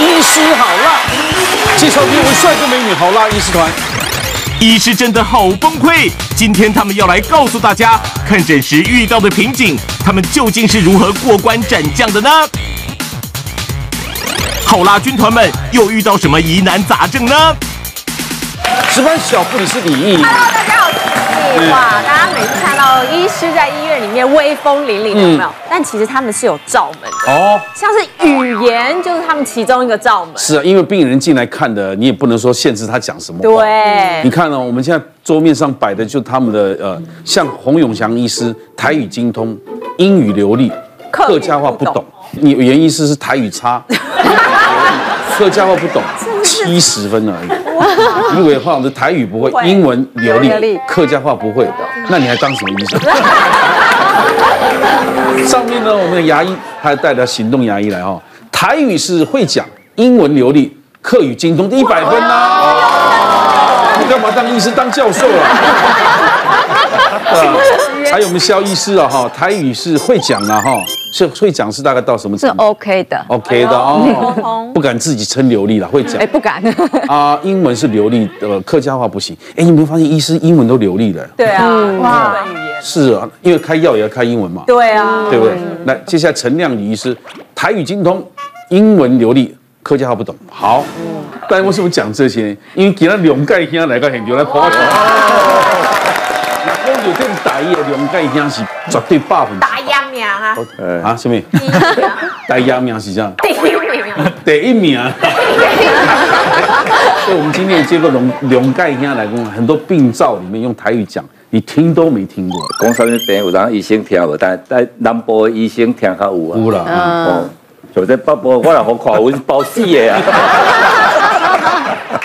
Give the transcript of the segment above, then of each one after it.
医师好辣，介绍给我们帅哥美女好辣医师团。医师真的好崩溃，今天他们要来告诉大家，看诊时遇到的瓶颈，他们究竟是如何过关斩将的呢？好辣军团们又遇到什么疑难杂症呢？值班小护理是李毅。Hello，大家好，我是李毅。哇，大家每次看到医师在医院里面威风凛凛的，有没有？嗯、但其实他们是有罩门的哦，像是语言就是他们其中一个罩门。是啊，因为病人进来看的，你也不能说限制他讲什么话。对，你看呢、哦？我们现在桌面上摆的就他们的呃，像洪永祥医师，台语精通，英语流利，客家话不懂。你袁医师是台语差，客家话不懂，七十分而已。如果的话，我的台语不会，英文流利，客家话不会，那你还当什么医生？上面呢，我们的牙医他还带着行动牙医来哈，台语是会讲，英文流利，客语精通，一百分呐、啊！你干嘛当医师当教授啊？还有我们肖医师啊哈，台语是会讲啊哈。是会讲是大概到什么程度？是 OK 的，OK 的哦，不敢自己称流利了，会讲。哎，不敢。啊，英文是流利，呃，客家话不行。哎，你没有发现医师英文都流利的？对啊，哇，是啊，因为开药也要开英文嘛。对啊，对不对？来，接下来陈亮宇医师，台语精通，英文流利，客家话不懂。好，但为什么讲这些？因为给他两盖给他来个很牛来跑场。有这种台语的龙盖兄是绝对百分之。大爷。名啊！啊，什么？第一名是这样。第一名。第一名。所以，我们今天也接过龙龙盖兄来讲，很多病灶里面用台语讲，你听都没听过。讲什么病有人医生听无，但但南部的医生听较有啊。有啦。哦。就在北部，我来好看，我是包死的啊。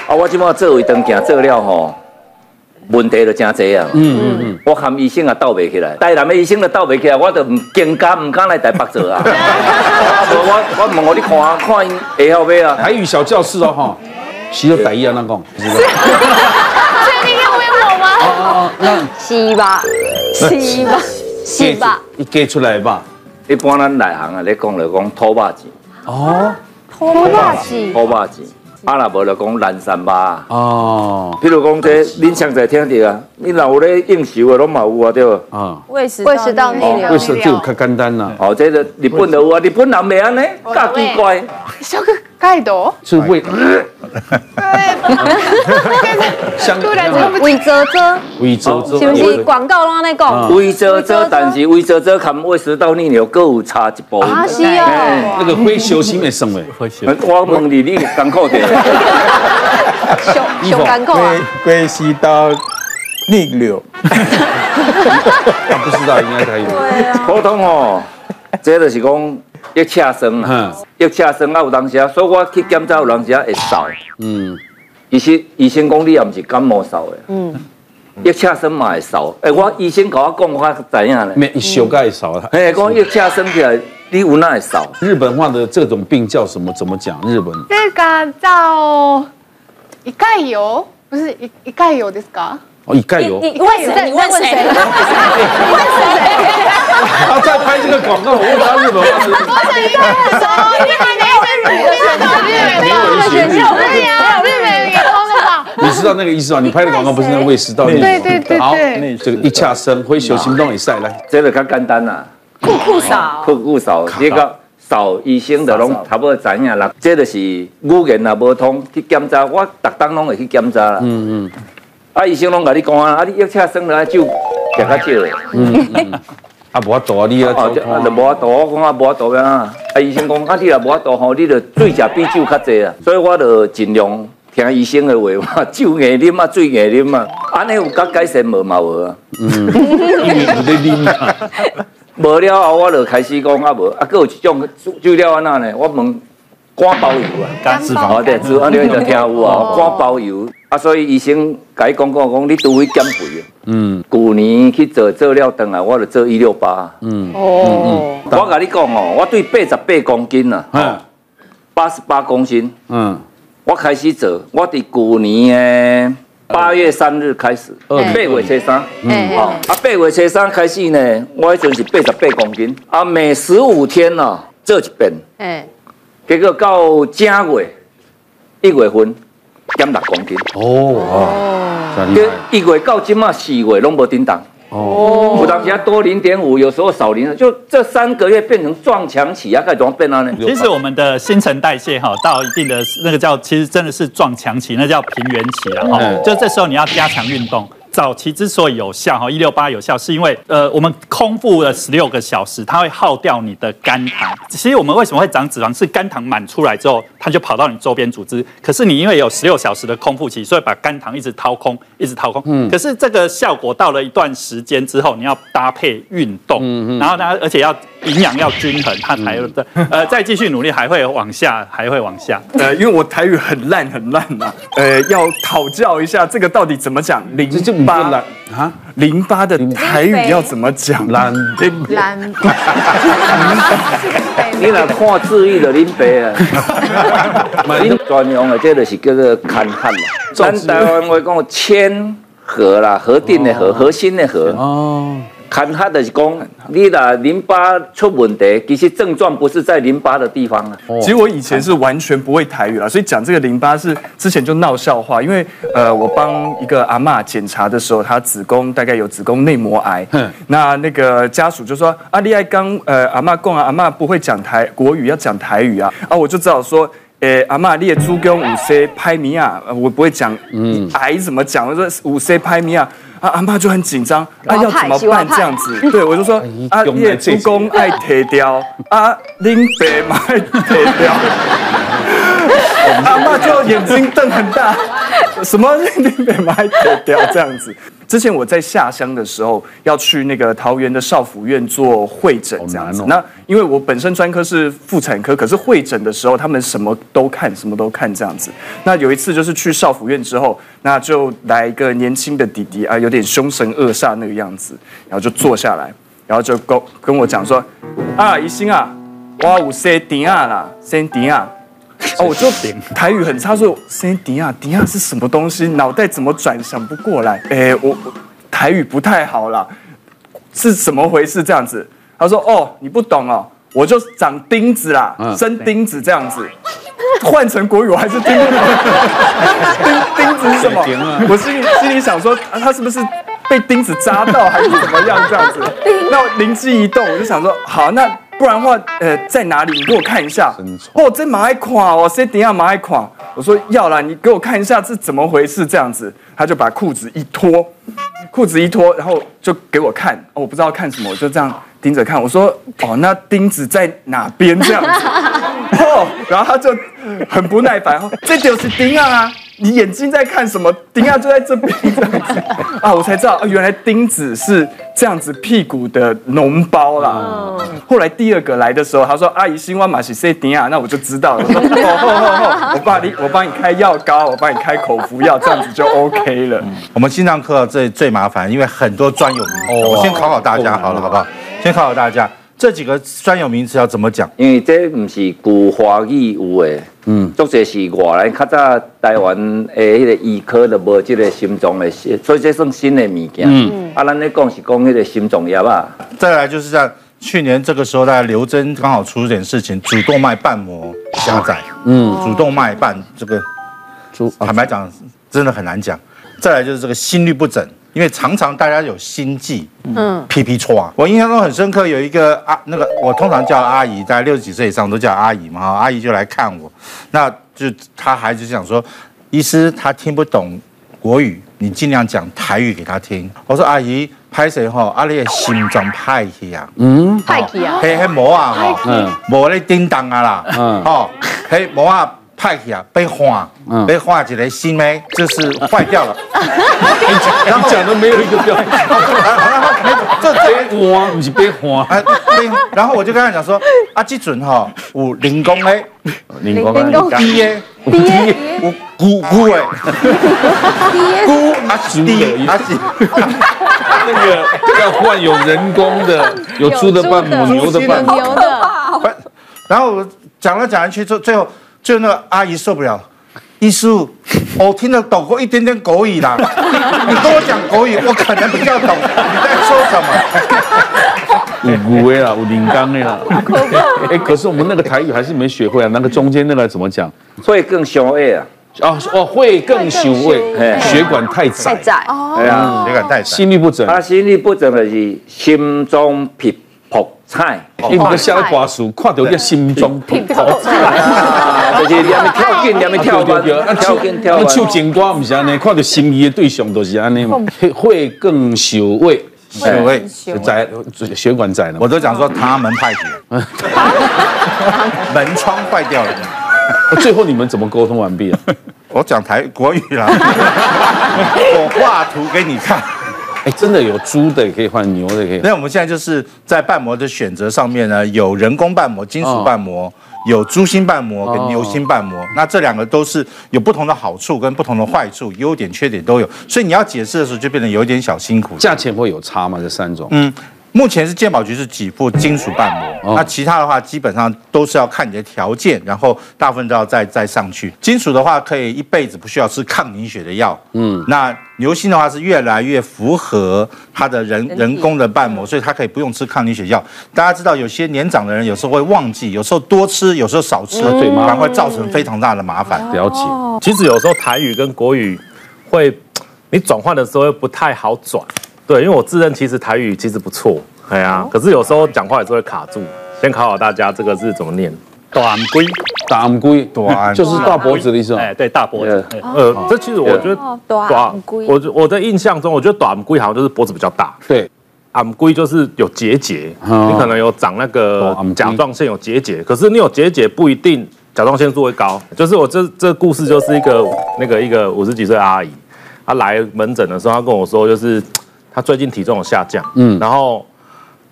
啊，我今麦做胃肠镜做了吼。问题就真济啊！嗯嗯嗯，我含医生也斗袂起来，台南的医生都斗袂起来，我就唔更加唔敢来台北做啊！我我问我你看看会晓未啊？台语小教室哦哈，是要台语啊那讲，是吧？确定要问我吗？哦哦，那是吧？是吧？是吧？你给出来吧。一般咱内行啊，你讲就讲土把子。哦，土把子。土把子。阿拉伯就讲南山吧。哦，譬如讲这，恁常在听到啊，你若有咧应酬的拢嘛有啊，对无？啊，胃食胃食道逆流，胃食就较简单啦。哦，这个日本就有啊，日本人袂安尼，较奇怪。小哥盖多是胃。像突然间胃啧啧，胃啧啧，是不是广告拢在讲？胃啧啧，但是胃啧啧跟胃食道逆流各有差一步。啊是哦，那个会休息没生诶。我问你，你艰苦点？胸胸 艰苦啊？胃食道逆流。他不知道应该可以。普通哦，这就是讲。一车生啊，一车生啊，有当时啊，所以我去检查有当时啊会扫。嗯，医生医生讲你也不是感冒扫的。嗯，一车生嘛会扫。哎，我医生跟我讲，我怎样呢？没一小盖扫他。哎，讲一车生起来，你有哪会扫？日本话的这种病叫什么？怎么讲？日本？这个叫一盖油，不是一一盖油，ですか？ 哦，一盖油。你问谁？你问谁？你问谁？他在拍这个广告，我问他日本话。我想一个很熟，因为没有日语的选项，没有选项，对呀，日本也通的吧？你知道那个意思吗？你拍的广告不是那个卫视道逆流？对对对。好，这个一恰生挥手行动一赛来，这个较简单啦。酷酷扫，酷酷扫，这个扫医生的拢差不多知影啦。这就是语言也无通去检查，我逐当拢会去检查啦。嗯嗯。啊，医生拢甲你讲啊，啊，你一恰生了酒食较少。嗯嗯。啊，无法度啊！你啊，就啊，就无法度。我讲啊，无法度啊。啊，医生讲，啊，你若无法度吼，你着水食比酒较济啊。所以我着尽量听医生的话嘛，酒硬啉啊，水硬啉啊。安尼有甲改善无嘛无啊？嗯，因为有咧啉啊。无了后，我着开始讲啊无，啊，佫有一种酒了安那呢？我问肝包油啊，肝脂肪。啊，对，脂肪你就听有啊，肝包油。啊，所以医生甲伊讲讲讲，你除非减肥啊。嗯，旧年去做做了，回来我就做一六八。嗯哦，我甲你讲哦，我对八十八公斤啊，八十八公斤。嗯，我开始做，我伫旧年诶八月三日开始，八月初三。嗯，啊，八月初三开始呢，我迄阵是八十八公斤。啊，每十五天呐，做一遍。诶，结果到正月一月份减六公斤。哦，一月到今嘛四月拢无叮当。哦，有当时多零点五，有时候少零，就这三个月变成撞墙期啊，该怎么变呢？其实我们的新陈代谢哈，到一定的那个叫，其实真的是撞墙期，那叫平原期了哈。就这时候你要加强运动。早期之所以有效哈，一六八有效，是因为呃，我们空腹了十六个小时，它会耗掉你的肝糖。其实我们为什么会长脂肪，是肝糖满出来之后，它就跑到你周边组织。可是你因为有十六小时的空腹期，所以把肝糖一直掏空，一直掏空。嗯。可是这个效果到了一段时间之后，你要搭配运动，嗯嗯，然后呢，而且要营养要均衡，它才有的呃再继续努力，还会往下，还会往下。呃，因为我台语很烂很烂嘛，呃，要讨教一下这个到底怎么讲？零。巴啊，淋巴的台语要怎么讲？兰兰，你若看字义的林北啊，林专用的这个是叫做勘汉嘛，咱台湾话讲千核啦，核定的核，核心的核。哦。看他的功，你的淋巴出问题，其实症状不是在淋巴的地方啊。其实我以前是完全不会台语啊，所以讲这个淋巴是之前就闹笑话，因为呃，我帮一个阿嬷检查的时候，她子宫大概有子宫内膜癌，那那个家属就说啊，你爱刚呃阿嬷讲啊，阿嬷不会讲台国语，要讲台语啊，啊，我就只好说，诶阿嬷，你的猪跟五 C 拍米啊，我不会讲，嗯，癌怎么讲？我说五 C 拍米啊。啊，阿妈就很紧张，啊，要怎么办这样子？对，我就说，啊，叶公公爱铁雕，啊，林北嘛爱铁雕，阿妈就眼睛瞪很大，什么林北嘛爱铁雕这样子。之前我在下乡的时候，要去那个桃园的少府院做会诊这样子。那因为我本身专科是妇产科，可是会诊的时候他们什么都看，什么都看这样子。那有一次就是去少府院之后，那就来一个年轻的弟弟啊，有点凶神恶煞那个样子，然后就坐下来，然后就跟跟我讲说：“啊，医生啊，我有生碇啊啦，生碇啊。”哦，我就台语很差，说生碇啊，碇啊是什么东西？脑袋怎么转想不过来？哎，我我台语不太好啦，是怎么回事？这样子，他说哦，你不懂哦，我就长钉子啦，生钉子这样子，换成国语我还是听不懂。钉钉子是什么？我心里心里想说，啊，他是不是被钉子扎到，还是怎么样？这样子，那我灵机一动，我就想说，好，那。不然的话，呃，在哪里？你给我看一下。哦，这马爱垮哦，谁等下马爱垮？我说要啦，你给我看一下是怎么回事？这样子，他就把裤子一脱，裤子一脱，然后就给我看。哦，我不知道看什么，我就这样盯着看。我说哦，那钉子在哪边？这样子。哦，然后他就很不耐烦，这就是钉啊。你眼睛在看什么？钉啊，就在这边这样子啊，我才知道，原来钉子是这样子屁股的脓包啦。嗯、后来第二个来的时候，他说：“阿姨，希望马西塞钉啊。”那我就知道了。我帮你，我帮你开药膏，我帮你开口服药，这样子就 OK 了。我们心脏科最最麻烦，因为很多专有名词。我先考考大家好了，好不好？先考考大家。这几个专有名词要怎么讲？因为这不是古华语有诶，嗯，作者是外来较早台湾诶，迄个医科的无这个心脏的，所以这算新的物件。嗯，啊，咱咧讲是讲迄个心脏药啊。再来就是像去年这个时候，大家刘真刚好出了点事情，主动脉瓣膜狭窄。嗯，主动脉瓣这个，坦白讲真的很难讲。再来就是这个心律不整。因为常常大家有心悸，嗯，皮皮剉啊，我印象中很深刻，有一个啊，那个我通常叫阿姨，大概六十几岁以上都叫阿姨嘛，阿姨就来看我，那就他还是想说，医师他听不懂国语，你尽量讲台语给他听。我说阿姨，拍谁吼？阿你的心脏派去啊？嗯，派去啊？嘿嘿，膜啊哈，嗯，膜咧叮当啊啦，嗯，哦，嘿膜啊。派去啊，被换，被换起来新的，就是坏掉了。然后讲的没有一个标准。这被换不是被换，哎，然后我就跟他讲说，啊，这阵哈有零工的，零工，低耶，低耶，有姑姑哎，姑啊 是低啊是，那个要换有人工的，有猪的瓣母，牛的瓣母。然后我讲了讲完去，最最后。就那个阿姨受不了，医师，我 听得懂过一点点国语啦，你跟我讲国语，我可能比较懂你在说什么。五五位啦，五零刚的啦。哎，可是我们那个台语还是没学会啊。那个中间那个怎么讲？会更雄伟啊。哦哦，会更雄伟，血管太窄。太窄哦。对啊，血管太窄。心律不整。他心律不整的是心中皮泡菜。你们下个瓜树看到叫心中皮泡菜。就是两边跳进，两边跳跳跳，跳进跳。那唱情歌不是安尼，看到心仪的对象都是安尼嘛。会更小胃。血位在，血管窄了。我都讲说他们派血，门窗坏掉了。最后你们怎么沟通完毕啊？我讲台国语啦，我画图给你看。哎，真的有猪的也可以换，牛的也可以。那我们现在就是在瓣膜的选择上面呢，有人工瓣膜、金属瓣膜。有猪心瓣膜跟牛心瓣膜，那这两个都是有不同的好处跟不同的坏处，优点缺点都有，所以你要解释的时候就变得有点小辛苦。价钱会有差吗？这三种？嗯。目前是健保局是给付金属瓣膜，哦、那其他的话基本上都是要看你的条件，然后大部分都要再再上去。金属的话可以一辈子不需要吃抗凝血的药，嗯，那牛心的话是越来越符合它的人人工的瓣膜，所以它可以不用吃抗凝血药。大家知道有些年长的人有时候会忘记，有时候多吃，有时候少吃，对吗？反而会造成非常大的麻烦。了解。其实有时候台语跟国语会，你转换的时候又不太好转。对，因为我自认其实台语其实不错，哎呀、啊，可是有时候讲话也是会卡住。先考考大家，这个是怎么念？短龟，短龟，短就是大脖子的意思。哎，对，大脖子。呃，这其实我觉得短龟，我我的印象中，我觉得短龟好像就是脖子比较大。对，暗龟就是有结节，你可能有长那个甲状腺有结节，可是你有结节不一定甲状腺素会高。就是我这这故事就是一个那个一个五十几岁阿姨，她来门诊的时候，她跟我说就是。他最近体重有下降，嗯，然后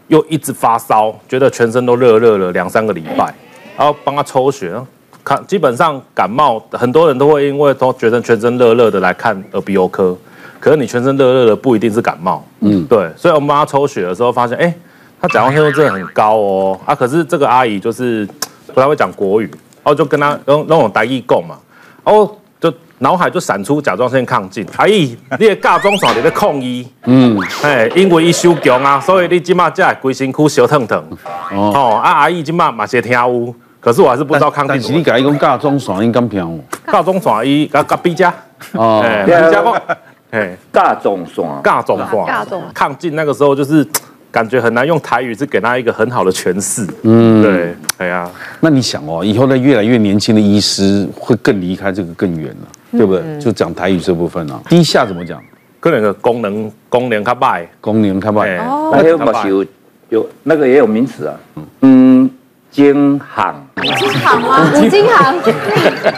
又一直发烧，觉得全身都热热了两三个礼拜，然后帮他抽血，看基本上感冒很多人都会因为都觉得全身热热的来看耳鼻喉科，可是你全身热热的不一定是感冒，嗯，对，所以我们帮他抽血的时候发现，哎，他甲状腺素真的很高哦，啊，可是这个阿姨就是不太会讲国语，然后就跟他用那种台语讲嘛，哦。脑海就闪出甲状腺亢进，阿姨，你的甲状腺在抗议，嗯，哎，因为伊受强啊，所以你即马才会规身躯烧烫烫，哦，啊，阿姨即马嘛是听有，可是我还是不知道亢进。但是你讲伊讲甲状腺应该平哦，甲状腺伊甲甲比加，哦，比加讲，哎，甲状腺，甲状腺，亢进那个时候就是。感觉很难用台语是给他一个很好的诠释。嗯，对，哎呀，那你想哦，以后呢，越来越年轻的医师会更离开这个更远了，对不对？就讲台语这部分啊，低下怎么讲？可能个功能功能较败，功能较歹。哦，那有嘛有有那个也有名词啊，嗯，金行，金行吗？五金行，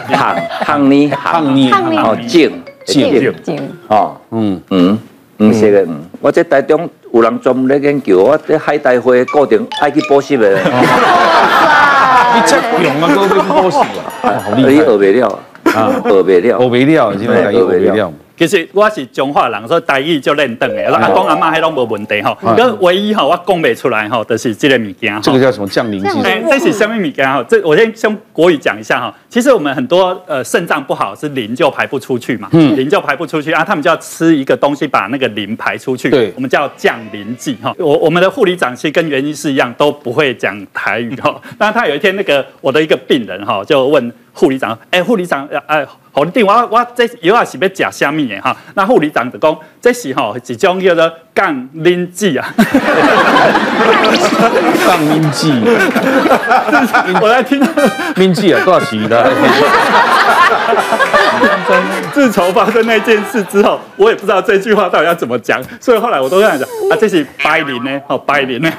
行行呢行。呢，哦，金金金哦，嗯。嗯。唔是的，嗯，我这台中有人专门咧研究，我这海带花固定爱去补习的。你这 用啊，都去补习啊，好厉害，学不了啊，学不了，学不了，现在学不了。其实我是中华人，所以台语就练转的。阿公阿妈还拢无问题哈。个唯一哈，我讲不出来哈，就是这个物件。这个叫什么降临剂？哎，这是什么物件哈？这我先用国语讲一下哈。其实我们很多呃肾脏不好是磷就排不出去嘛，磷就排不出去啊，他们就要吃一个东西把那个磷排出去。对，我们叫降磷剂哈。我我们的护理长其实跟袁医师一样都不会讲台语哈。但他有一天那个我的一个病人哈就问。护理长，哎，护理长，哎，好，你定我我这药啊是要吃虾米的哈？那护理长就讲，这是哈一种叫做降磷剂啊。降磷剂，我在听 磷剂啊，多少钱的？自从发生那件事之后，我也不知道这句话到底要怎么讲，所以后来我都这样讲啊，这是白磷呢，哦，白磷呢。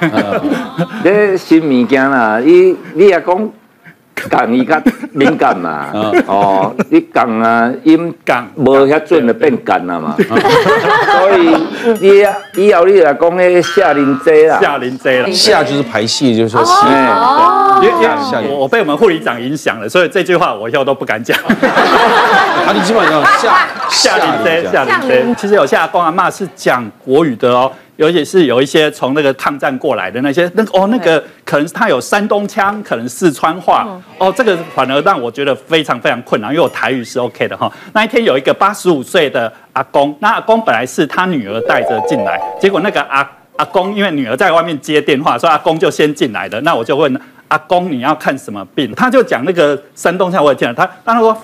这新物件啦，你你也讲。讲伊较敏感嘛，哦，你讲啊，音讲无遐准就变干了嘛，所以你以后你来讲那下磷剂啦，下磷剂了，下就是排泄，就是说下，我我被我们护理长影响了，所以这句话我以后都不敢讲。啊，你基本上下下磷剂，下磷剂，其实有些阿公阿妈是讲国语的哦。尤其是有一些从那个抗战过来的那些，那哦，那个可能他有山东腔，可能四川话，哦，这个反而让我觉得非常非常困难，因为我台语是 OK 的哈。那一天有一个八十五岁的阿公，那阿公本来是他女儿带着进来，结果那个阿阿公，因为女儿在外面接电话，所以阿公就先进来的。那我就问阿公，你要看什么病？他就讲那个山东腔，我也听了。他当然说，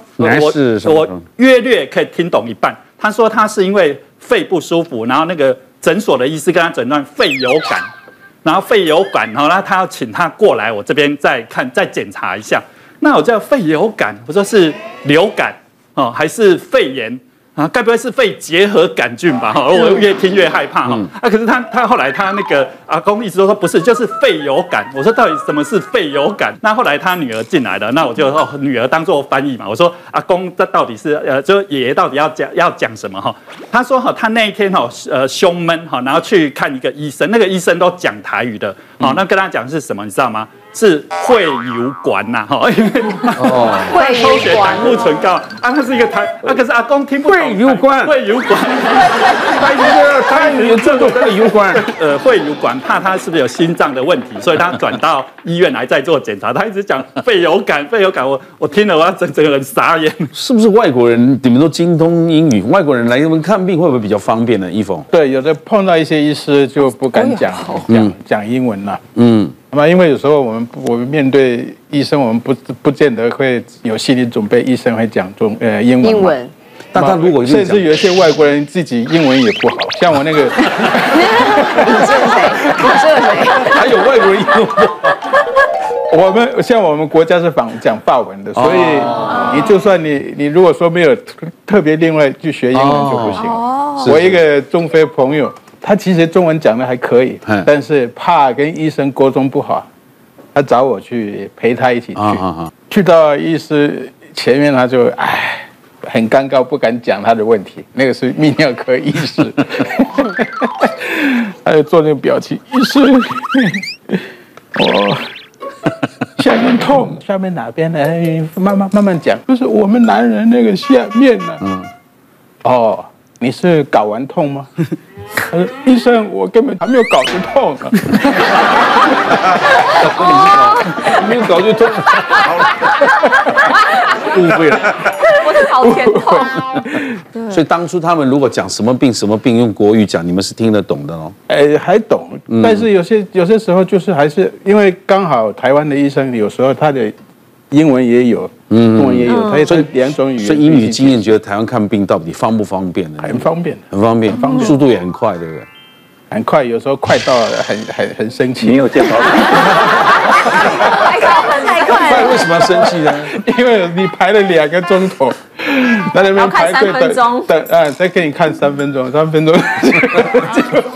我我约略可以听懂一半。他说他是因为肺不舒服，然后那个诊所的医师跟他诊断肺有感，然后肺有感，然后他他要请他过来我这边再看再检查一下。那我叫肺有感，我说是流感哦，还是肺炎？啊，该不会是肺结核杆菌吧？哈，我越听越害怕哈。啊，可是他他后来他那个阿公一直都说不是，就是肺有感。我说到底什么是肺有感？那后来他女儿进来了，那我就哦女儿当做翻译嘛。我说阿公这到底是呃，就爷爷到底要讲要讲什么哈？他说哈，他那一天哈呃胸闷哈，然后去看一个医生，那个医生都讲台语的。好，那跟他讲是什么，你知道吗？是会油管呐，哈，因为会抽血胆固醇高啊，那是一个台啊，可是阿公听不懂。会油管，会油管，他一个他有这个会有管，呃，肺有管，怕他是不是有心脏的问题，所以他转到医院来再做检查。他一直讲肺有感，肺有感，我我听了我要整整个人傻眼。是不是外国人你们都精通英语？外国人来你们看病会不会比较方便呢？一峰，对，有的碰到一些医师就不敢讲讲讲英文了，嗯。那么，因为有时候我们我们面对医生，我们不不见得会有心理准备，医生会讲中呃。英文。但他如果甚至有一些外国人自己英文也不好，像我那个。你是谁？你是谁？还有外国人英文不好。我们像我们国家是讲讲法文的，所以你就算你你如果说没有特别另外去学英文就不行。哦。我一个中非朋友。他其实中文讲的还可以，但是怕跟医生沟通不好，他找我去陪他一起去。去到医师前面，他就唉，很尴尬，不敢讲他的问题。那个是泌尿科医师，他就做那个表情。医师，我下面痛，下面哪边呢？慢慢慢慢讲，就是我们男人那个下面呢。嗯，哦。你是睾丸痛吗？呃，医生，我根本还没有睾子痛呢。没有搞就痛，误会了。我是好甜痛。所以当初他们如果讲什么病什么病用国语讲，你们是听得懂的哦。哎，还懂，但是有些有些时候就是还是因为刚好台湾的医生有时候他的。英文也有，嗯，中文也有，它也是两种语言。所以以你的经验，觉得台湾看病到底方不方便呢？很方便，很方便，方便，速度也很快，对不对？很快，有时候快到很很很生气。没有见到。太快了，太快了。为什么要生气呢？因为你排了两个钟头，在那边排队等等啊，再给你看三分钟，三分钟。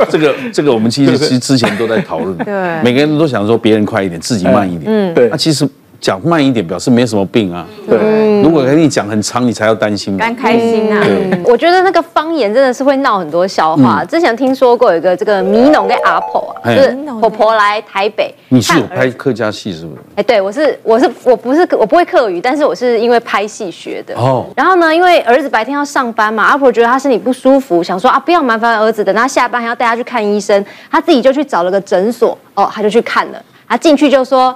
这 个这个，我们其实其实之前都在讨论。对。每个人都想说别人快一点，自己慢一点。嗯，对。那其实。讲慢一点，表示没什么病啊。对，如果跟你讲很长，你才要担心。蛮开心啊。我觉得那个方言真的是会闹很多笑话。之前听说过有一个这个米农跟阿婆啊，就是婆婆来台北。你是有拍客家戏是不是？哎，对，我是我是我不是我不会客语，但是我是因为拍戏学的。哦。然后呢，因为儿子白天要上班嘛，阿婆觉得他身体不舒服，想说啊不要麻烦儿子，等他下班还要带他去看医生，他自己就去找了个诊所，哦，他就去看了。他进去就说。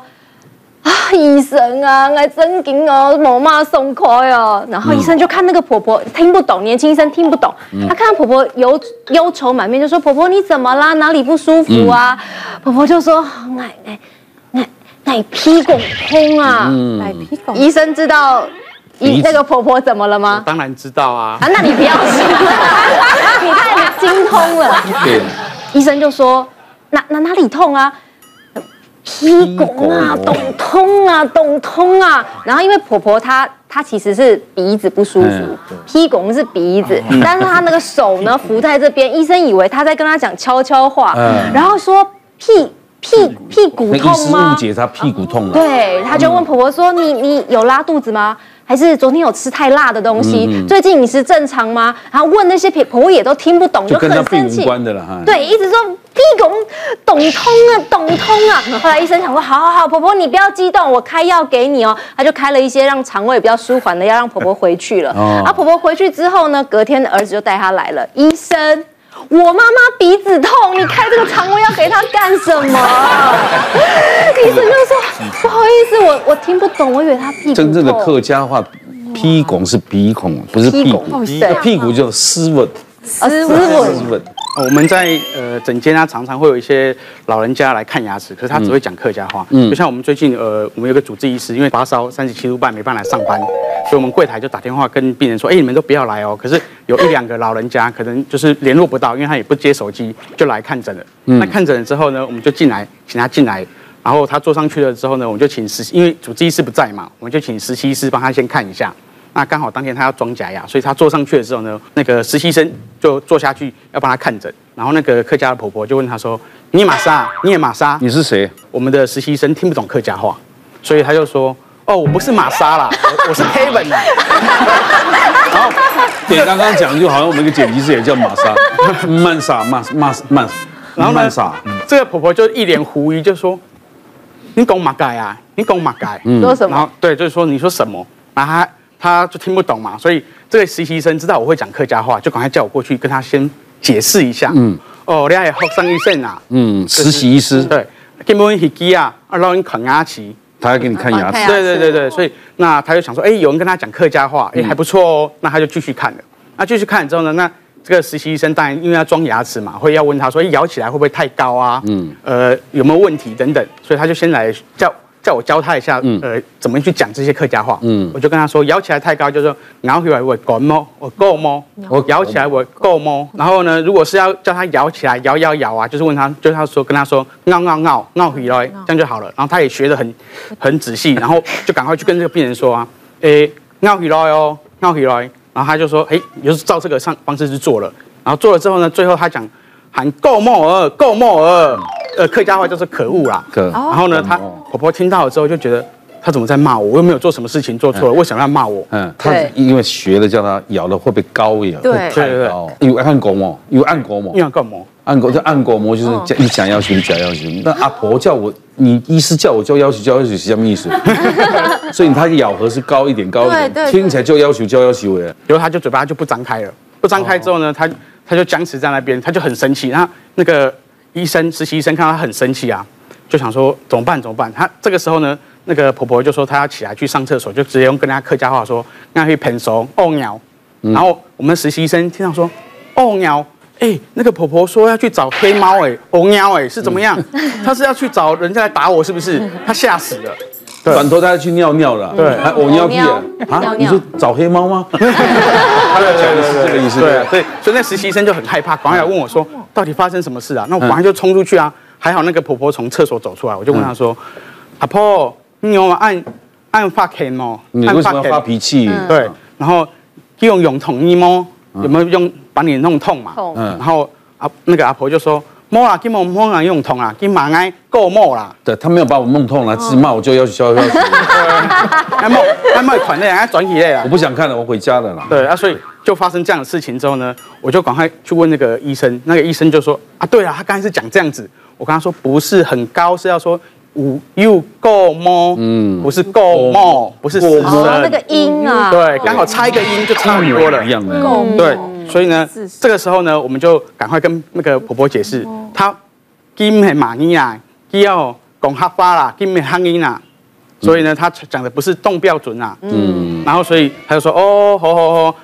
啊，医生啊，来真紧哦，无嘛松开哦。然后医生就看那个婆婆听不懂，年轻医生听不懂。嗯、他看到婆婆忧忧愁满面，就说：“婆婆你怎么啦？哪里不舒服啊？”嗯、婆婆就说：“奶奶奶奶，屁股痛啊！奶屁股。”医生知道医那个婆婆怎么了吗？当然知道啊。啊，那你不要说，你太精通了。对。医生就说：“哪哪哪里痛啊？”屁股啊，懂痛啊，懂痛啊。然后因为婆婆她她其实是鼻子不舒服，屁股是鼻子，但是她那个手呢扶在这边，医生以为她在跟她讲悄悄话，然后说屁屁屁股痛吗？误解她屁股痛了。对，他就问婆婆说：“你你有拉肚子吗？还是昨天有吃太辣的东西？最近饮食正常吗？”然后问那些婆婆也都听不懂，就很生气。对，一直说。屁股懂通啊，懂通啊！后来医生想说，好好好，婆婆你不要激动，我开药给你哦。他就开了一些让肠胃比较舒缓的药，让婆婆回去了。哦、啊，婆婆回去之后呢，隔天的儿子就带她来了。医生，我妈妈鼻子痛，你开这个肠胃药给她干什么？医生就说，不好意思，我我听不懂，我以为她屁股。真正的客家话，屁孔是鼻孔，不是屁股。屁股叫斯文，斯文。我们在呃诊间啊，常常会有一些老人家来看牙齿，可是他只会讲客家话。嗯，就像我们最近呃，我们有个主治医师，因为发烧三十七度半没办法来上班，所以我们柜台就打电话跟病人说：“哎，你们都不要来哦。”可是有一两个老人家可能就是联络不到，因为他也不接手机，就来看诊了。嗯，那看诊了之后呢，我们就进来，请他进来，然后他坐上去了之后呢，我们就请实习，因为主治医师不在嘛，我们就请实习医师帮他先看一下。那刚好当天他要装假牙，所以他坐上去的时候呢，那个实习生就坐下去要帮他看诊。然后那个客家的婆婆就问他说：“你也玛莎？你也玛莎？你是谁？”我们的实习生听不懂客家话，所以他就说：“哦，我不是玛莎啦，我，我是 Kevin 啦。”然后对，刚刚讲就好像我们一个剪辑师也叫玛莎，曼莎，曼曼曼，然后曼莎，这个婆婆就一脸狐疑，就说：“你讲马改啊？你讲马改？说什么？”然后对，就是说你说什么？然后他。他就听不懂嘛，所以这个实习生知道我会讲客家话，就赶快叫我过去跟他先解释一下。嗯，哦，你还学生医生啊？嗯，实习医师。对，根本是机啊，啊，让你啃牙齿。他要给你看牙齿。对对对对，所以那他就想说，哎，有人跟他讲客家话，哎，还不错哦。那他就继续看了。那继续看了之后呢，那这个实习医生当然因为要装牙齿嘛，会要问他说，哎，咬起来会不会太高啊？嗯，呃，有没有问题等等，所以他就先来叫。叫我教他一下，呃，怎么去讲这些客家话。嗯，我就跟他说，摇起来太高，就是说摇起来我够么，我够么，我摇起来我够么。然后呢，如果是要叫他摇起来，摇摇摇啊，就是问他，就是他说跟他说，闹闹闹闹回来，这样就好了。然后他也学得很很仔细，然后就赶快去跟这个病人说啊，诶，闹回来哦，闹回来。然后他就说，诶，就是照这个上方式去做了。然后做了之后呢，最后他讲喊够么儿，够么儿。呃，客家话就是可恶啦。可，然后呢，他婆婆听到了之后就觉得，他怎么在骂我？我又没有做什么事情做错了，为什么要骂我？嗯，他因为学了叫他咬了会不会高呀？对对对，有按过吗？有按过吗？有按过吗？按国就按过吗？就是讲你讲要求你讲要求。那阿婆叫我，你医师叫我叫要求叫要求是什么意思？所以他咬合是高一点高一点，听起来就要求叫要求的。然后他就嘴巴就不张开了，不张开之后呢，他他就僵持在那边，他就很生气，然后那个。医生实习医生看到他很生气啊，就想说怎么办怎么办？他这个时候呢，那个婆婆就说她要起来去上厕所，就直接用跟他客家话说，那可以喷熟哦鸟。然后我们实习医生听到说哦鸟，哎，那个婆婆说要去找黑猫哎，哦鸟哎是怎么样？她是要去找人家来打我是不是？她吓死了，转头他要去尿尿了，对，还哦尿屁啊？啊，你是找黑猫吗？他要讲的是这个意思，对对，所以那实习生就很害怕，赶快来问我说。到底发生什么事啊？那我马上就冲出去啊！还好那个婆婆从厕所走出来，我就问她说：“阿婆，你有没有按按发气吗？你为什么要发脾气？对，然后用用桶你摸？有没有用把你弄痛嘛？嗯，然后阿那个阿婆就说：莫啦，根本莫让用痛啊，跟马爱够莫啦。对他没有把我弄痛了，自己骂我就要去消消。还骂还骂款的，还转体类啊！我不想看了，我回家了啦。对啊，所以。就发生这样的事情之后呢，我就赶快去问那个医生，那个医生就说啊，对了，他刚才是讲这样子，我跟他说不是很高，是要说五又够摸？嗯，不是够摸？不是死神，那个音啊，对，刚好差一个音就差很多了，一样的，对，所以呢，这个时候呢，我们就赶快跟那个婆婆解释，她金很马尼啊，要讲哈发啦，金很汉音啊，所以呢，她讲的不是动标准啊，嗯，然后所以她就说哦，好好好。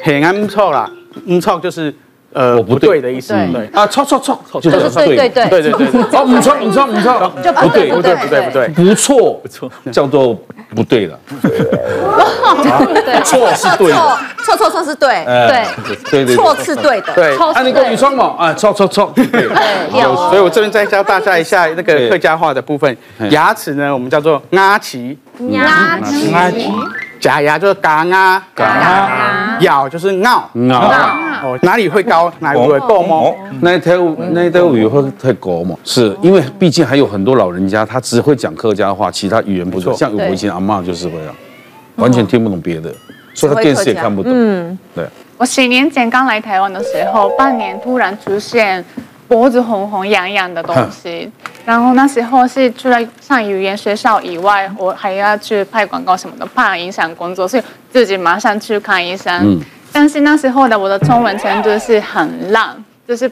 很安唔错啦，唔错就是呃不对的意思，对啊错错错就是对对对对对对，哦唔错唔错唔错就不对不对不对不对不错不错叫做不对了，错是对，错错错是对对对对错是对的对，啊你讲语错嘛啊错错错对，所以我这边再教大家一下那个客家话的部分，牙齿呢我们叫做牙齿牙齿牙齿。假牙就是嘎啊，嘎啊，咬就是拗拗哦，哪里会高，哪里会够吗？那一条那一条语会太高嘛？是因为毕竟还有很多老人家，他只会讲客家话，其他语言不错。像我以前阿妈就是会啊，完全听不懂别的，所以他电视也看不懂。嗯，对。我十年前刚来台湾的时候，半年突然出现。脖子红红痒痒的东西，然后那时候是除了上语言学校以外，我还要去拍广告什么的，怕影响工作，所以自己马上去看医生。嗯、但是那时候的我的中文程度是很烂，就是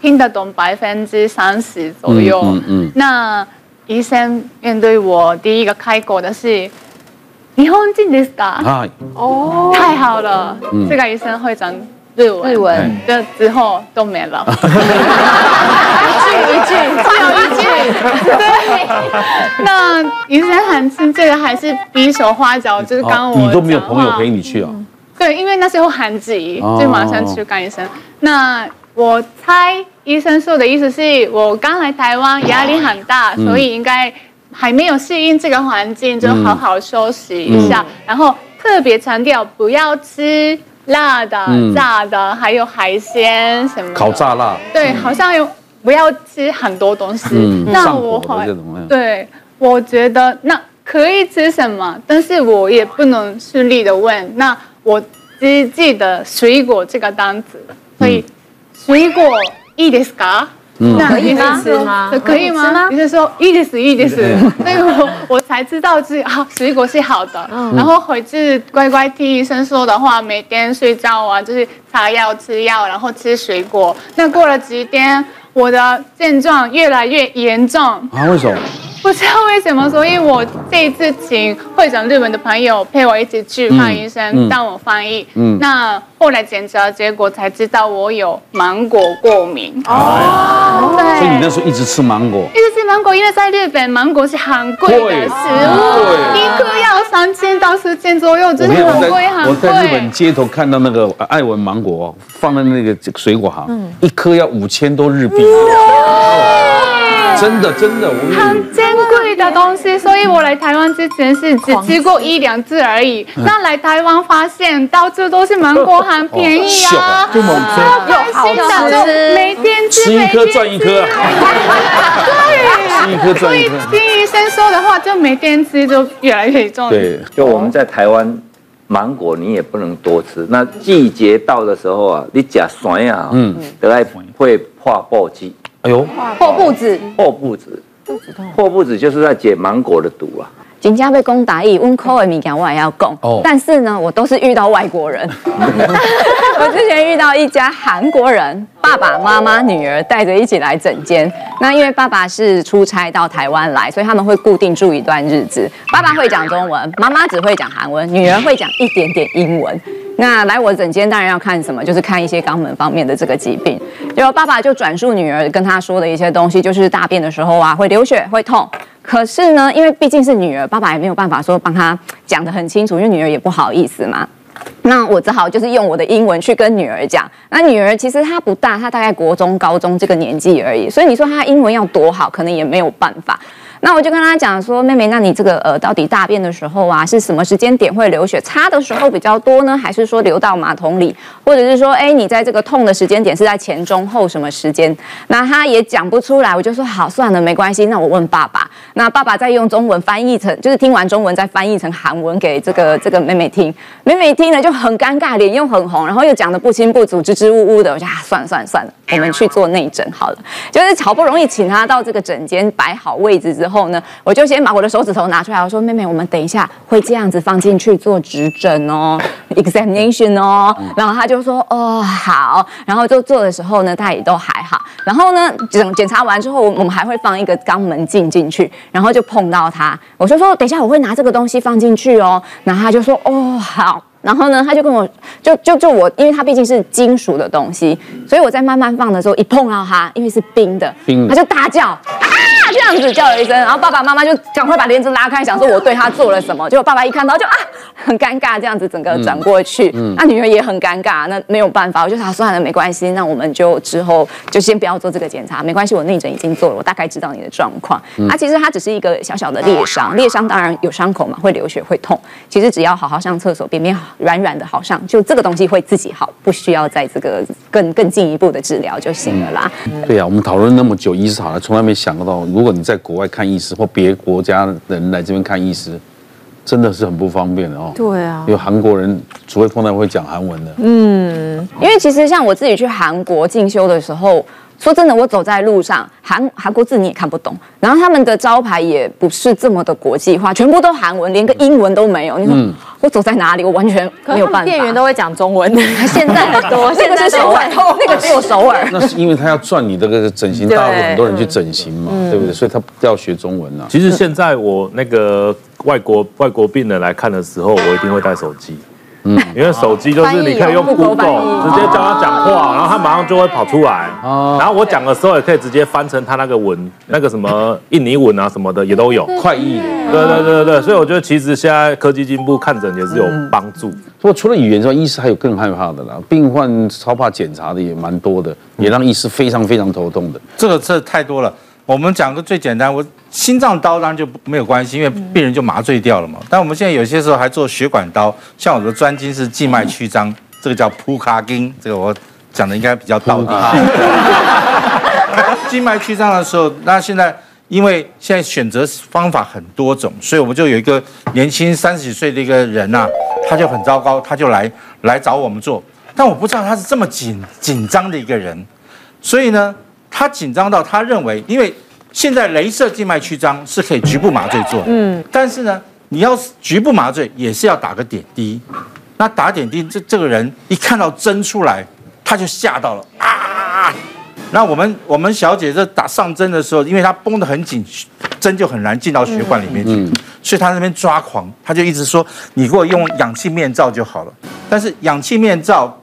听得懂百分之三十左右。嗯嗯嗯、那医生面对我第一个开口的是日本人ですか？哦，太好了，嗯、这个医生会讲。 日文，日文，这之后都没了。一句一句，只有一句。对，那医生很亲切的，还是比手画脚，就是刚刚我你都没有朋友陪你去啊？对，因为那时候寒疾，就马上去看医生。那我猜医生说的意思是我刚来台湾，压力很大，所以应该还没有适应这个环境，就好好休息一下。然后特别强调不要吃辣的、炸的，还有海鲜什么烤炸辣。对，好像有不要吃很多东西。那我对，我觉得那可以吃什么，但是我也不能顺利的问。那我只记得水果这个单词，所以。水果いいですか？ 那可以吗？可以吗？医生说いいですいいです，所以我我才知道是啊，水果是好的。然后回去乖乖听医生说的话，每天睡觉啊，就是擦药吃药，然后吃水果。那过了几天，我的症状越来越严重啊？为什么？ 不知道为什么，所以我这一次请会讲日文的朋友陪我一起去看医生，当我翻译。嗯，那后来检查结果才知道我有芒果过敏。哦，对。所以你那时候一直吃芒果？一直吃芒果，因为在日本芒果是很贵的食物，一颗要三千到四千左右，真的很贵很贵。我在日本街头看到那个爱文芒果，放在那个水果行，一颗要五千多日币。真的真的，很珍贵的东西，所以我来台湾之前是只吃过一两次而已。那来台湾发现到处都是芒果，很便宜啊，就猛吃，又好吃，每天吃，吃一颗赚一颗，对，吃一颗赚一颗。听医生说的话，就每天吃就越来越重。对，就我们在台湾，芒果你也不能多吃。那季节到的时候啊，你假酸啊，嗯，得爱会破布子。哎呦，破布子，破布子，破布子就是在解芒果的毒啊。人家被攻打，以温口的物件我也要讲。哦，但是呢，我都是遇到外国人。我之前遇到一家韩国人，爸爸妈妈、女儿带着一起来整间。那因为爸爸是出差到台湾来，所以他们会固定住一段日子。爸爸会讲中文，妈妈只会讲韩文，女儿会讲一点点英文。那来我诊间当然要看什么，就是看一些肛门方面的这个疾病。结果爸爸就转述女儿跟他说的一些东西，就是大便的时候啊会流血会痛。可是呢，因为毕竟是女儿，爸爸也没有办法说帮她讲得很清楚，因为女儿也不好意思嘛。那我只好就是用我的英文去跟女儿讲。那女儿其实她不大，她大概国中、高中这个年纪而已，所以你说她英文要多好，可能也没有办法。那我就跟他讲说，妹妹，那你这个呃，到底大便的时候啊，是什么时间点会流血？擦的时候比较多呢，还是说流到马桶里，或者是说，哎，你在这个痛的时间点是在前中后什么时间？那他也讲不出来，我就说好，算了，没关系，那我问爸爸。那爸爸再用中文翻译成，就是听完中文再翻译成韩文给这个这个妹妹听。妹妹听了就很尴尬，脸又很红，然后又讲的不清不楚，支支吾吾的。我就啊，算了算了算了，我们去做内诊好了。就是好不容易请他到这个诊间摆好位置之后。后呢，我就先把我的手指头拿出来，我说：“妹妹，我们等一下会这样子放进去做指诊哦，examination 哦。”然后他就说：“哦，好。”然后就做的时候呢，他也都还好。然后呢，检检查完之后，我们还会放一个肛门镜进去，然后就碰到他，我就说：“等一下，我会拿这个东西放进去哦。”然后他就说：“哦，好。”然后呢，他就跟我就就就我，因为它毕竟是金属的东西，所以我在慢慢放的时候，一碰到它，因为是冰的，冰的他就大叫样子叫了一声，然后爸爸妈妈就赶快把帘子拉开，想说我对他做了什么，结果爸爸一看到就啊，很尴尬，这样子整个转过去，嗯嗯、那女儿也很尴尬，那没有办法，我就说算了，没关系，那我们就之后就先不要做这个检查，没关系，我内诊已经做了，我大概知道你的状况。嗯、啊，其实它只是一个小小的裂伤，裂伤当然有伤口嘛，会流血会痛，其实只要好好上厕所，便便好。软软的好上，就这个东西会自己好，不需要在这个更更进一步的治疗就行了啦。嗯、对呀、啊，我们讨论那么久，医师好像，从来没想到，如果你在国外看医师，或别国家人来这边看医师，真的是很不方便的哦。对啊，因为韩国人除非碰到会讲韩文的。嗯，因为其实像我自己去韩国进修的时候。说真的，我走在路上，韩韩国字你也看不懂，然后他们的招牌也不是这么的国际化，全部都韩文，连个英文都没有。你说、嗯、我走在哪里，我完全没有办法。店员都会讲中文，现在很多，现在是首尔，那个只有首尔。那是因为他要赚你这个整形大陆很多人去整形嘛，对，对不对？所以他要学中文啊。其实现在我那个外国外国病人来看的时候，我一定会带手机。嗯，因为手机就是你可以用 Google 直接叫他讲话，然后他马上就会跑出来。哦，然后我讲的时候也可以直接翻成他那个文，那个什么印尼文啊什么的也都有，快译。对对对对对，所以我觉得其实现在科技进步，看诊也是有帮助。不过除了语言之外，医师还有更害怕的啦，病患超怕检查的也蛮多的，也让医师非常非常头痛的。这个这太多了。我们讲个最简单，我心脏刀当然就没有关系，因为病人就麻醉掉了嘛。但我们现在有些时候还做血管刀，像我的专精是静脉曲张，这个叫普卡丁，这个我讲的应该比较到底。静脉曲张的时候，那现在因为现在选择方法很多种，所以我们就有一个年轻三十几岁的一个人呐、啊，他就很糟糕，他就来来找我们做，但我不知道他是这么紧紧张的一个人，所以呢。他紧张到他认为，因为现在镭射静脉曲张是可以局部麻醉做，嗯，但是呢，你要局部麻醉也是要打个点滴，那打点滴，这这个人一看到针出来，他就吓到了啊！那我们我们小姐这打上针的时候，因为她绷得很紧，针就很难进到血管里面去，所以她那边抓狂，她就一直说：“你给我用氧气面罩就好了。”但是氧气面罩。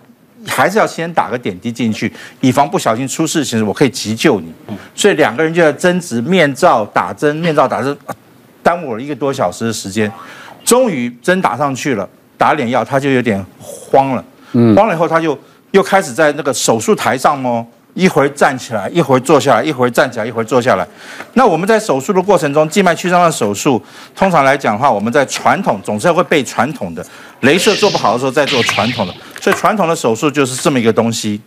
还是要先打个点滴进去，以防不小心出事情，我可以急救你。所以两个人就在争执面罩打针，面罩打针，耽误了一个多小时的时间。终于针打上去了，打脸药，他就有点慌了。慌了以后，他就又开始在那个手术台上哦。一会儿站起来，一会儿坐下来，一会儿站起来，一会儿坐下来。那我们在手术的过程中，静脉曲张的手术，通常来讲的话，我们在传统总是会被传统的，雷射做不好的时候再做传统的。所以传统的手术就是这么一个东西，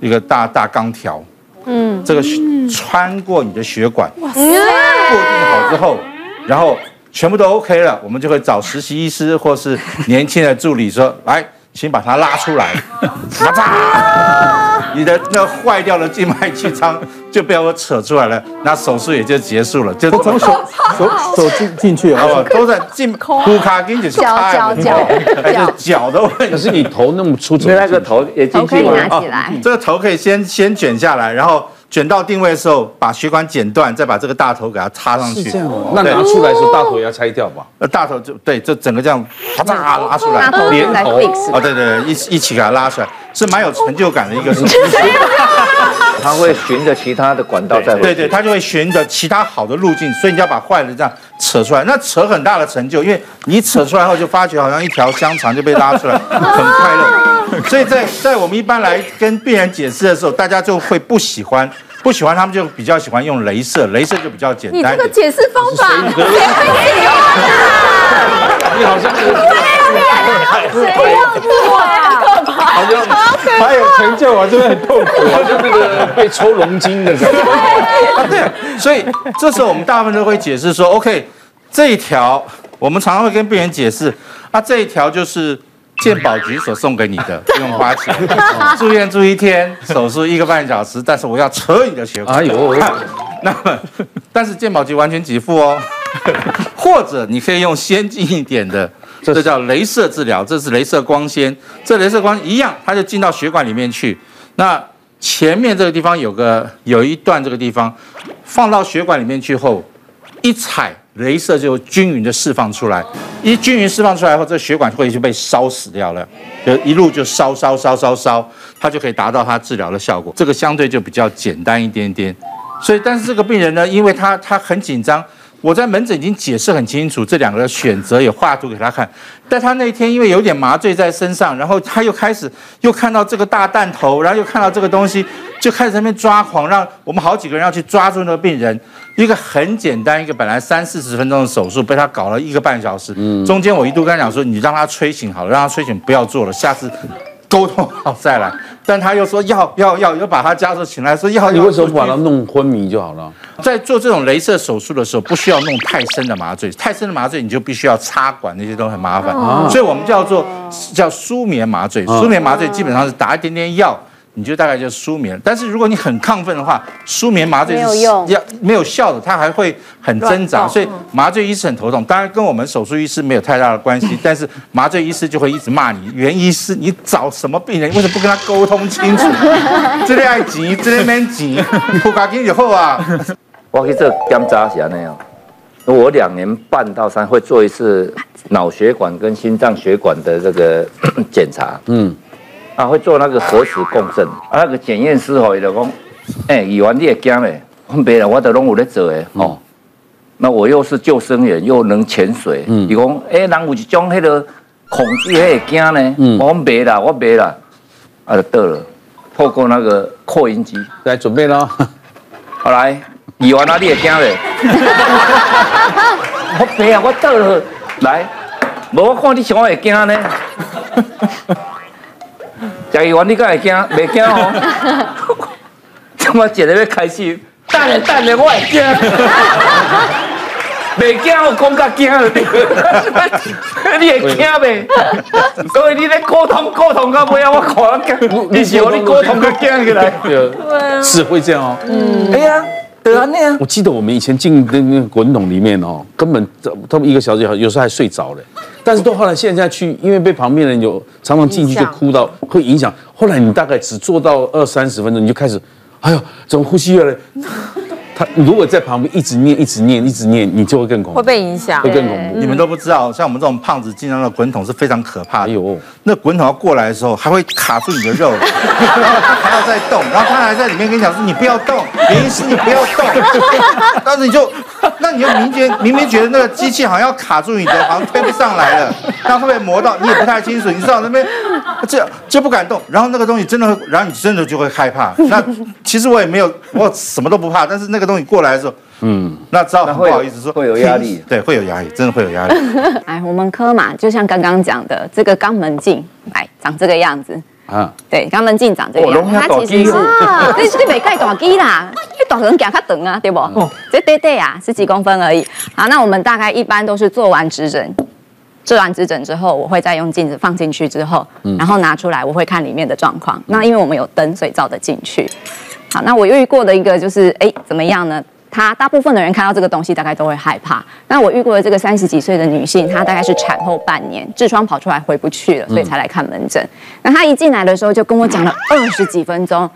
一个大大钢条，嗯，这个穿过你的血管，哇，固定好之后，然后全部都 OK 了，我们就会找实习医师或是年轻的助理说来。请把它拉出来，咔嚓！你的那坏掉的静脉曲张就被我扯出来了，那手术也就结束了。就从手手手进进去，好不好？都在进呼卡给你脚脚脚，还是脚的问题。可是你头那么粗，那个头也进去可以拿起来。这个头可以先先卷下来，然后。卷到定位的时候，把血管剪断，再把这个大头给它插上去。是这样哦。那拿出来的时候，大头也要拆掉吧？呃，大头就对，就整个这样啪嚓拉出来，连头。哦，对对，一一起给它拉出来，是蛮有成就感的一个手术。它会循着其他的管道再回。对对，它就会循着其他好的路径，所以你要把坏的这样扯出来，那扯很大的成就，因为你扯出来后就发觉好像一条香肠就被拉出来，很快乐。所以在在我们一般来跟病人解释的时候，大家就会不喜欢，不喜欢他们就比较喜欢用镭射，镭射就比较简单。你这个解释方法，谁会喜欢啊？你好像是谁要做呀？好像还有成就啊，真的很痛苦，好像那个被抽龙筋的感觉。啊，对，所以这时候我们大部分都会解释说，OK，这一条我们常常会跟病人解释，啊，这一条就是。健保局所送给你的，不用花钱，住院住一天，手术一个半小时，但是我要扯你的血管。哎呦，那么，但是健保局完全给付哦。或者你可以用先进一点的，这叫镭射治疗，这是镭射光纤，这镭射光一样，它就进到血管里面去。那前面这个地方有个有一段这个地方，放到血管里面去后，一踩。镭射就均匀的释放出来，一均匀释放出来后，这血管会就被烧死掉了，就一路就烧烧烧烧烧，它就可以达到它治疗的效果。这个相对就比较简单一点点。所以，但是这个病人呢，因为他他很紧张。我在门诊已经解释很清楚，这两个选择也画图给他看，但他那天因为有点麻醉在身上，然后他又开始又看到这个大弹头，然后又看到这个东西，就开始在那边抓狂，让我们好几个人要去抓住那个病人。一个很简单，一个本来三四十分钟的手术，被他搞了一个半小时。中间我一度跟他讲说，你让他吹醒好了，让他吹醒不要做了，下次沟通好再来。但他又说要要要，又把他家属请来说要。你为什么不把他弄昏迷就好了？在做这种镭射手术的时候，不需要弄太深的麻醉，太深的麻醉你就必须要插管，那些都很麻烦。所以我们叫做叫舒眠麻醉。舒眠麻醉基本上是打一点点药。你就大概就舒眠，但是如果你很亢奋的话，舒眠麻醉是要没有效的，它还会很挣扎，所以麻醉医师很头痛。当然跟我们手术医师没有太大的关系，但是麻醉医师就会一直骂你，袁医师，你找什么病人，为什么不跟他沟通清楚？这里爱急，这里没急，你不赶紧以后啊，我去做检查是安尼哦，我两年半到三会做一次脑血管跟心脏血管的这个 检查，嗯，啊会做那个核磁共振，啊那个检验师吼伊就讲，哎、欸，议员你也惊嘞？我别人我都拢有咧做诶，哦，那我又是救生员，又能潜水，嗯，伊讲，哎、欸，人有一种迄个恐惧，迄会惊呢，嗯，我别啦，我别啦，啊就得了，透过那个扩音机来准备咯，好来。议员啊，你也惊嘞？我别啊，我倒了。来，无我看你想会惊呢？贾议员，你敢会惊？袂惊哦。怎么觉得要开心？等下等下，我会惊。袂惊，我讲较惊了。你会惊呗？所以你咧沟通沟通到尾啊，我看你是和你沟通较惊起来。对啊，是会这样哦。嗯，哎呀。我记得我们以前进那个滚筒里面哦，根本他们一个小时有时候还睡着了，但是到后来现在去，因为被旁边人有常常进去就哭到会影响。后来你大概只做到二三十分钟，你就开始，哎呦，怎么呼吸越来？他如果在旁边一直念、一直念、一直念，你就会更恐怖，会被影响，会更恐怖。你们都不知道，像我们这种胖子进到那滚筒是非常可怕的。有，那滚筒要过来的时候，还会卡住你的肉，然后还要再动，然后他还在里面跟你讲说：“你不要动，原因是你不要动。”当时你就，那你就明觉明明觉得那个机器好像要卡住你的，好像推不上来了，它会不会磨到？你也不太清楚。你知道那边这就不敢动，然后那个东西真的，然后你真的就会害怕。那其实我也没有，我什么都不怕，但是那个。东西过来的时候，嗯，那知道很不好意思说，会有压力，对，会有压力，真的会有压力。哎，我们科嘛，就像刚刚讲的，这个肛门镜，哎，长这个样子啊，对，肛门镜长这个样子，它其实是，这是没盖大机啦，这大人夹较长啊，对不？哦，这对对啊，十几公分而已。好，那我们大概一般都是做完指诊，做完指诊之后，我会再用镜子放进去之后，然后拿出来，我会看里面的状况。那因为我们有灯，所以照得进去。好，那我遇过的一个就是，哎，怎么样呢？她大部分的人看到这个东西，大概都会害怕。那我遇过的这个三十几岁的女性，她大概是产后半年，痔疮跑出来回不去了，所以才来看门诊。那她一进来的时候，就跟我讲了二十几分钟。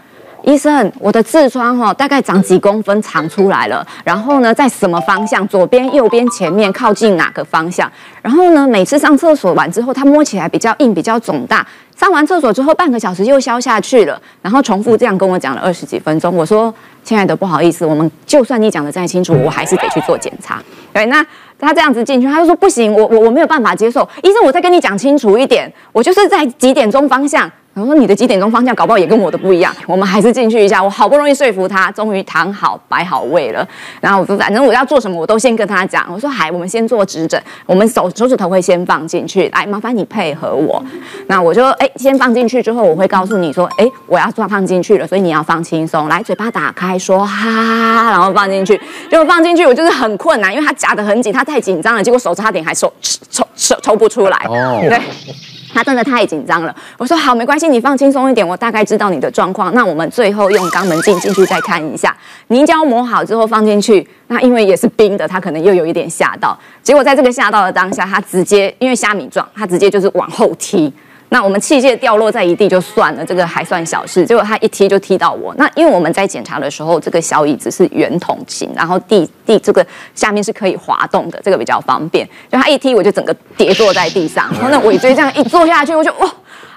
医生，我的痔疮哈大概长几公分长出来了，然后呢，在什么方向？左边、右边、前面，靠近哪个方向？然后呢，每次上厕所完之后，它摸起来比较硬，比较肿大。上完厕所之后，半个小时又消下去了。然后重复这样跟我讲了二十几分钟。我说：“亲爱的，不好意思，我们就算你讲的再清楚，我还是得去做检查。”对，那他这样子进去，他就说：“不行，我我我没有办法接受。医生，我再跟你讲清楚一点，我就是在几点钟方向。”我说，你的几点钟方向搞不好也跟我的不一样，我们还是进去一下。我好不容易说服他，终于躺好摆好位了。然后我说，反正我要做什么，我都先跟他讲。我说，嗨，我们先做指诊，我们手手指头会先放进去，来，麻烦你配合我。那我就哎，先放进去之后，我会告诉你说，哎，我要抓放进去了，所以你要放轻松，来，嘴巴打开，说哈哈哈，然后放进去。结果放进去，我就是很困难，因为他夹得很紧，他太紧张了，结果手差点还抽抽抽抽不出来。哦，对。他真的太紧张了，我说好，没关系，你放轻松一点，我大概知道你的状况。那我们最后用肛门镜进去再看一下，凝胶抹好之后放进去。那因为也是冰的，他可能又有一点吓到。结果在这个吓到的当下，他直接因为虾米状，他直接就是往后踢。那我们器械掉落在一地就算了，这个还算小事。结果他一踢就踢到我。那因为我们在检查的时候，这个小椅子是圆筒型，然后地地这个下面是可以滑动的，这个比较方便。就他一踢，我就整个跌坐在地上。然后那尾椎这样一坐下去，我就哇。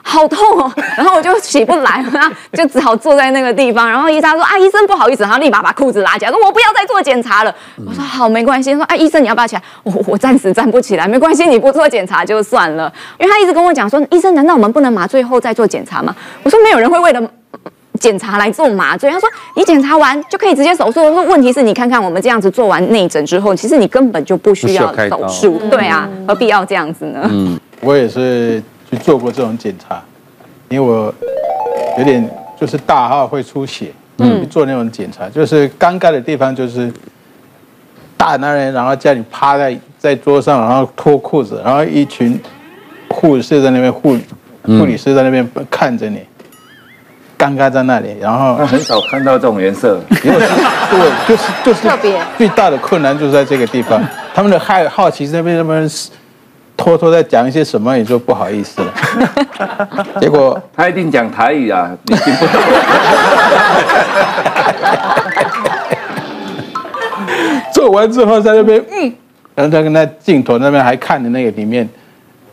好痛哦，然后我就起不来，然后就只好坐在那个地方。然后医生说：“啊，医生不好意思。”然后立马把裤子拉起来，说：“我不要再做检查了。”我说：“好，没关系。”说：“啊，医生你要不要起来？”我我暂时站不起来，没关系，你不做检查就算了。因为他一直跟我讲说：“医生，难道我们不能麻醉后再做检查吗？”我说：“没有人会为了检查来做麻醉。”他说：“你检查完就可以直接手术。”我说：“问题是你看看我们这样子做完内诊之后，其实你根本就不需要手术，对啊，何必要这样子呢？”嗯，我也是去做过这种检查。因为我有点就是大号会出血，嗯，做那种检查，就是尴尬的地方就是大男人，然后叫你趴在在桌上，然后脱裤子，然后一群护士在那边护护理师在那边看着你，尴尬在那里，然后很少看到这种颜色，对，就是就是特别最大的困难就是在这个地方，他们的好好奇那边那边。偷偷在讲一些什么，你就不好意思了。结果他一定讲台语啊，你听不懂。做完之后在那边，嗯，然后他跟他镜头那边还看着那个里面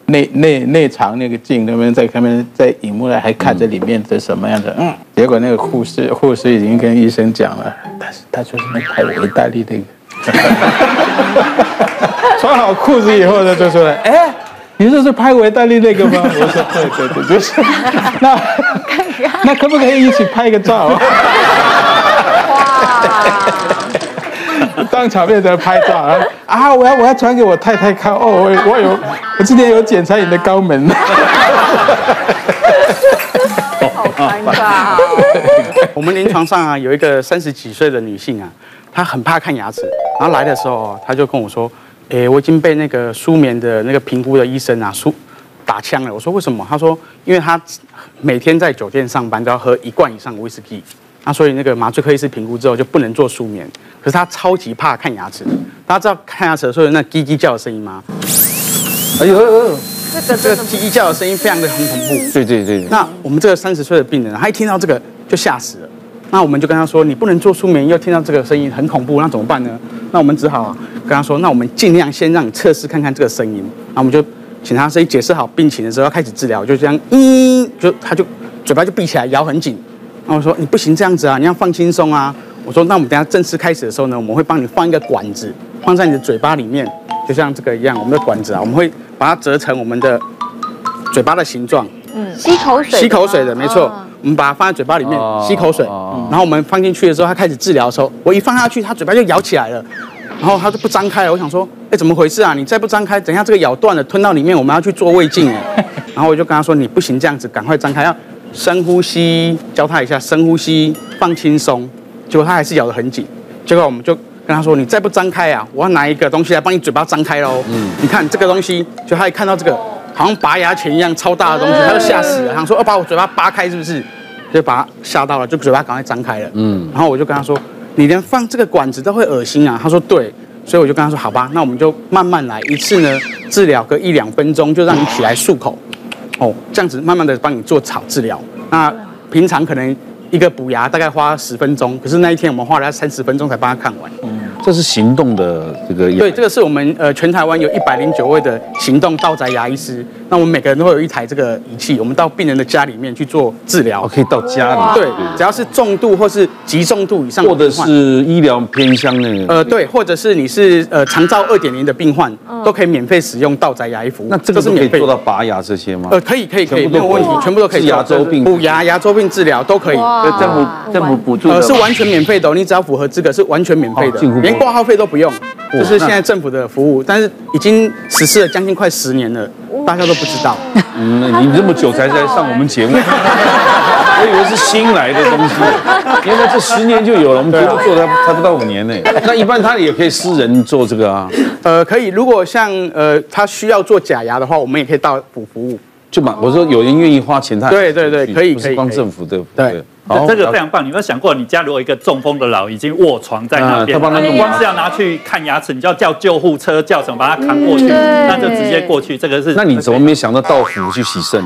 内内内藏那个镜那边在那边在荧幕上还看着里面的什么样的，嗯，结果那个护士护士已经跟医生讲了，但是他就是那拍意大利那个，穿好裤子以后呢就说了，哎。你这是拍维黛利那个吗？我说对对对，就是。那那可不可以一起拍个照？哇！当场面的拍照啊！啊，我要我要传给我太太看哦，我我有我今天有检查你的肛门。好尴尬。我们临床上啊有一个三十几岁的女性啊，她很怕看牙齿，然后来的时候她就跟我说。诶，我已经被那个舒眠的那个评估的医生啊，舒打枪了。我说为什么？他说，因为他每天在酒店上班都要喝一罐以上的威士忌，那所以那个麻醉科医师评估之后就不能做舒眠。可是他超级怕看牙齿的。大家知道看牙齿的时候那叽叽叫的声音吗？哎呦，这个这个叽叽叫的声音非常的很恐怖。对对对。那我们这个三十岁的病人，他一听到这个就吓死了。那我们就跟他说，你不能做舒眠，又听到这个声音很恐怖，那怎么办呢？那我们只好。跟他说，那我们尽量先让你测试看看这个声音。那我们就请他声音解释好病情的时候，要开始治疗，就这样，嗯，就他就嘴巴就闭起来，咬很紧。那我说你不行这样子啊，你要放轻松啊。我说那我们等下正式开始的时候呢，我们会帮你放一个管子，放在你的嘴巴里面，就像这个一样，我们的管子啊，我们会把它折成我们的嘴巴的形状。嗯，吸口水。吸口水的，没错。我们把它放在嘴巴里面吸口水，然后我们放进去的时候，它开始治疗的时候，我一放下去，它嘴巴就咬起来了。然后它就不张开了，我想说，哎，怎么回事啊？你再不张开，等一下这个咬断了，吞到里面，我们要去做胃镜。然后我就跟他说，你不行这样子，赶快张开，要深呼吸，教他一下深呼吸，放轻松。结果他还是咬得很紧。结果我们就跟他说，你再不张开啊，我要拿一个东西来帮你嘴巴张开喽。嗯，你看这个东西，就他一看到这个好像拔牙钳一样超大的东西，他就吓死了，他说要把我嘴巴扒开是不是？就把他吓到了，就嘴巴赶快张开了。嗯，然后我就跟他说。你连放这个管子都会恶心啊？他说对，所以我就跟他说好吧，那我们就慢慢来，一次呢治疗个一两分钟，就让你起来漱口，哦，这样子慢慢的帮你做草治疗。那平常可能一个补牙大概花十分钟，可是那一天我们花了三十分钟才帮他看完。嗯这是行动的这个，对，这个是我们呃全台湾有一百零九位的行动到宅牙医师，那我们每个人都会有一台这个仪器，我们到病人的家里面去做治疗，可以到家里，对，只要是重度或是极重度以上，或者是医疗偏乡的，呃，对，或者是你是呃长照二点零的病患，都可以免费使用到宅牙医服务。那这个是可以做到拔牙这些吗？呃，可以，可以，可以，没有问题，全部都可以。牙周病、补牙、牙周病治疗都可以，政府政府补助，呃，是完全免费的，你只要符合资格是完全免费的，连挂号费都不用。这是现在政府的服务，但是已经实施了将近快十年了，大家都不知道。嗯，你这么久才才上我们节目，我以为是新来的东西，因为这十年就有了，我们节目做的才不到五年呢。那一般他也可以私人做这个啊？呃，可以。如果像呃他需要做假牙的话，我们也可以到补服务。就嘛，我说有人愿意花钱，他对对对，可以，不是光政府的对。好这个非常棒，你有没有想过，你家如果一个中风的老已经卧床在那边，啊、你光是要拿去看牙齿，你就要叫救护车叫什么把他扛过去，嗯、那就直接过去。这个是，那你怎么没想到到府去洗肾？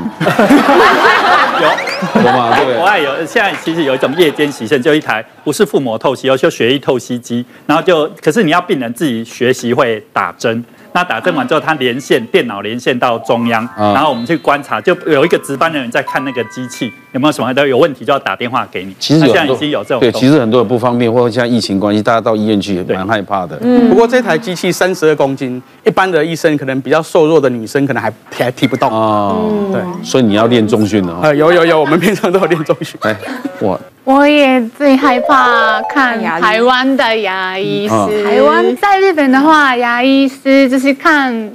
有，有吗？对，国外有，现在其实有一种夜间洗肾，就一台不是腹膜透析，而是血液透析机，然后就，可是你要病人自己学习会打针。那打针完之后，他连线电脑连线到中央，然后我们去观察，就有一个值班的人在看那个机器有没有什么都有问题，就要打电话给你。其实现在已经有这种对，其实很多人不方便，或者现在疫情关系，大家到医院去也蛮害怕的。嗯。不过这台机器三十二公斤，一般的医生可能比较瘦弱的女生可能还提 还提不动哦。对，所以你要练中训了。呃，有有有，我们平常都有练中训。哎，我我也最害怕看台湾的牙医师。台湾在日本的话，牙医师就是看。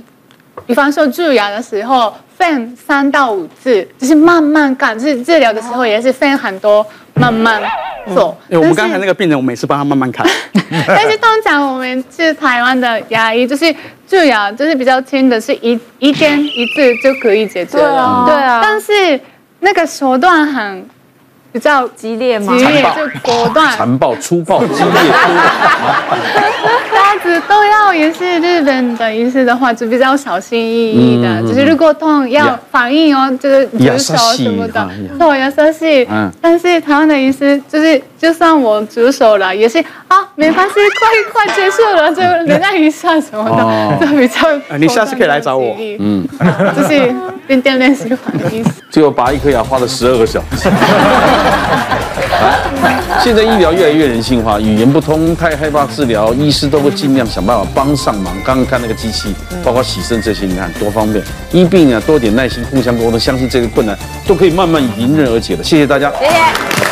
比方说蛀牙的时候，分三到五次，就是慢慢看；就是治疗的时候，也是分很多，慢慢做。嗯、我们刚才那个病人，我每次帮他慢慢看。但是通常我们去台湾的牙医，就是蛀牙，就是比较轻的，是一一天一次就可以解决了。对啊，对啊。但是那个手段很比较激烈吗？激烈就果断，残暴、粗暴、激烈、这样 子都要也是日本的医师的话，就比较小心翼翼的，嗯、就是如果痛要反应哦，就是举手什么的，对，要。休息。嗯，但是台湾的医师就是，就算我举手了，也是啊，没关系，快快结束了，就忍耐一下什么的，哦、就比较。你下次可以来找我。嗯，就是边练练习反应。最后拔一颗牙花了十二个小时。现在医疗越来越人性化，语言不通太害怕治疗，医师都会尽量想办法帮上忙。刚刚看那个机器，包括洗肾这些，你看多方便。医病啊，多点耐心，互相沟通，相信这个困难都可以慢慢迎刃而解的。谢谢大家，谢谢。